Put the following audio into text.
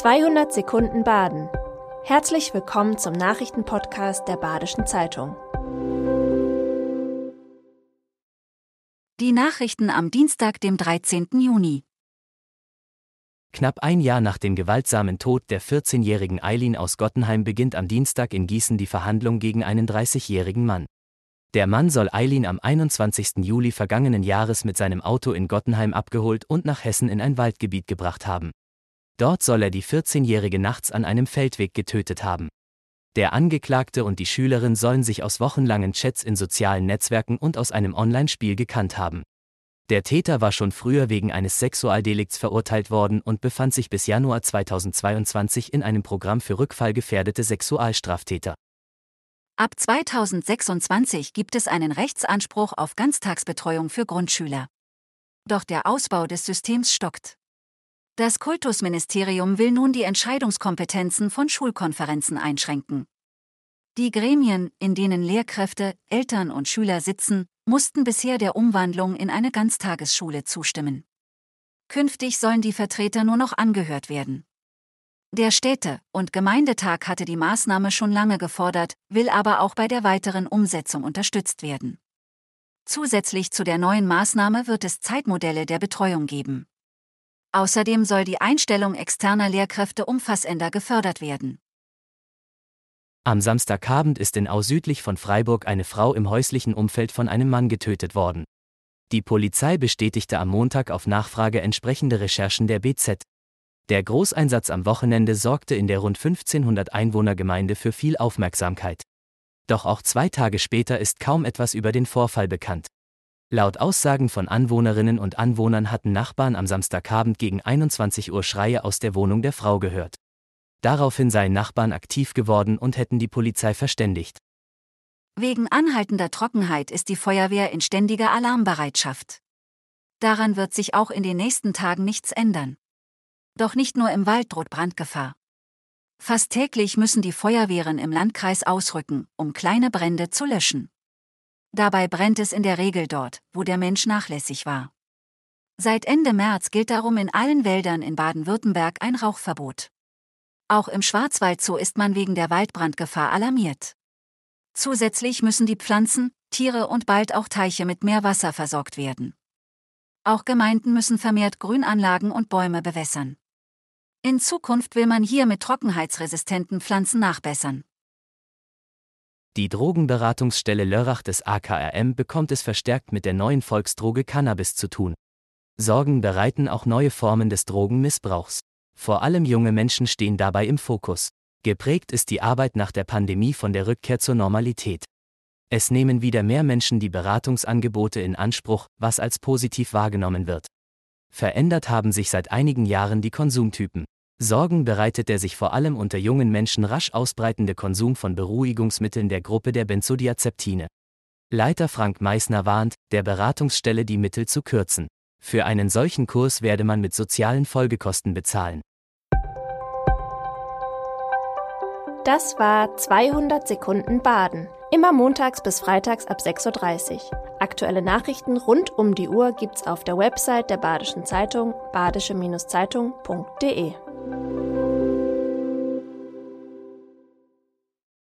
200 Sekunden Baden. Herzlich willkommen zum Nachrichtenpodcast der Badischen Zeitung. Die Nachrichten am Dienstag, dem 13. Juni. Knapp ein Jahr nach dem gewaltsamen Tod der 14-jährigen Eileen aus Gottenheim beginnt am Dienstag in Gießen die Verhandlung gegen einen 30-jährigen Mann. Der Mann soll Eileen am 21. Juli vergangenen Jahres mit seinem Auto in Gottenheim abgeholt und nach Hessen in ein Waldgebiet gebracht haben. Dort soll er die 14-Jährige nachts an einem Feldweg getötet haben. Der Angeklagte und die Schülerin sollen sich aus wochenlangen Chats in sozialen Netzwerken und aus einem Online-Spiel gekannt haben. Der Täter war schon früher wegen eines Sexualdelikts verurteilt worden und befand sich bis Januar 2022 in einem Programm für rückfallgefährdete Sexualstraftäter. Ab 2026 gibt es einen Rechtsanspruch auf Ganztagsbetreuung für Grundschüler. Doch der Ausbau des Systems stockt. Das Kultusministerium will nun die Entscheidungskompetenzen von Schulkonferenzen einschränken. Die Gremien, in denen Lehrkräfte, Eltern und Schüler sitzen, mussten bisher der Umwandlung in eine Ganztagesschule zustimmen. Künftig sollen die Vertreter nur noch angehört werden. Der Städte- und Gemeindetag hatte die Maßnahme schon lange gefordert, will aber auch bei der weiteren Umsetzung unterstützt werden. Zusätzlich zu der neuen Maßnahme wird es Zeitmodelle der Betreuung geben. Außerdem soll die Einstellung externer Lehrkräfte umfassender gefördert werden. Am Samstagabend ist in Au südlich von Freiburg eine Frau im häuslichen Umfeld von einem Mann getötet worden. Die Polizei bestätigte am Montag auf Nachfrage entsprechende Recherchen der BZ. Der Großeinsatz am Wochenende sorgte in der rund 1500 Einwohnergemeinde für viel Aufmerksamkeit. Doch auch zwei Tage später ist kaum etwas über den Vorfall bekannt. Laut Aussagen von Anwohnerinnen und Anwohnern hatten Nachbarn am Samstagabend gegen 21 Uhr Schreie aus der Wohnung der Frau gehört. Daraufhin seien Nachbarn aktiv geworden und hätten die Polizei verständigt. Wegen anhaltender Trockenheit ist die Feuerwehr in ständiger Alarmbereitschaft. Daran wird sich auch in den nächsten Tagen nichts ändern. Doch nicht nur im Wald droht Brandgefahr. Fast täglich müssen die Feuerwehren im Landkreis ausrücken, um kleine Brände zu löschen. Dabei brennt es in der Regel dort, wo der Mensch nachlässig war. Seit Ende März gilt darum in allen Wäldern in Baden-Württemberg ein Rauchverbot. Auch im Schwarzwaldzoo ist man wegen der Waldbrandgefahr alarmiert. Zusätzlich müssen die Pflanzen, Tiere und bald auch Teiche mit mehr Wasser versorgt werden. Auch Gemeinden müssen vermehrt Grünanlagen und Bäume bewässern. In Zukunft will man hier mit trockenheitsresistenten Pflanzen nachbessern. Die Drogenberatungsstelle Lörrach des AKRM bekommt es verstärkt mit der neuen Volksdroge Cannabis zu tun. Sorgen bereiten auch neue Formen des Drogenmissbrauchs. Vor allem junge Menschen stehen dabei im Fokus. Geprägt ist die Arbeit nach der Pandemie von der Rückkehr zur Normalität. Es nehmen wieder mehr Menschen die Beratungsangebote in Anspruch, was als positiv wahrgenommen wird. Verändert haben sich seit einigen Jahren die Konsumtypen. Sorgen bereitet der sich vor allem unter jungen Menschen rasch ausbreitende Konsum von Beruhigungsmitteln der Gruppe der Benzodiazepine. Leiter Frank Meissner warnt, der Beratungsstelle die Mittel zu kürzen. Für einen solchen Kurs werde man mit sozialen Folgekosten bezahlen. Das war 200 Sekunden Baden. Immer montags bis freitags ab 6.30 Uhr. Aktuelle Nachrichten rund um die Uhr gibt's auf der Website der Badischen Zeitung badische-zeitung.de. Bye.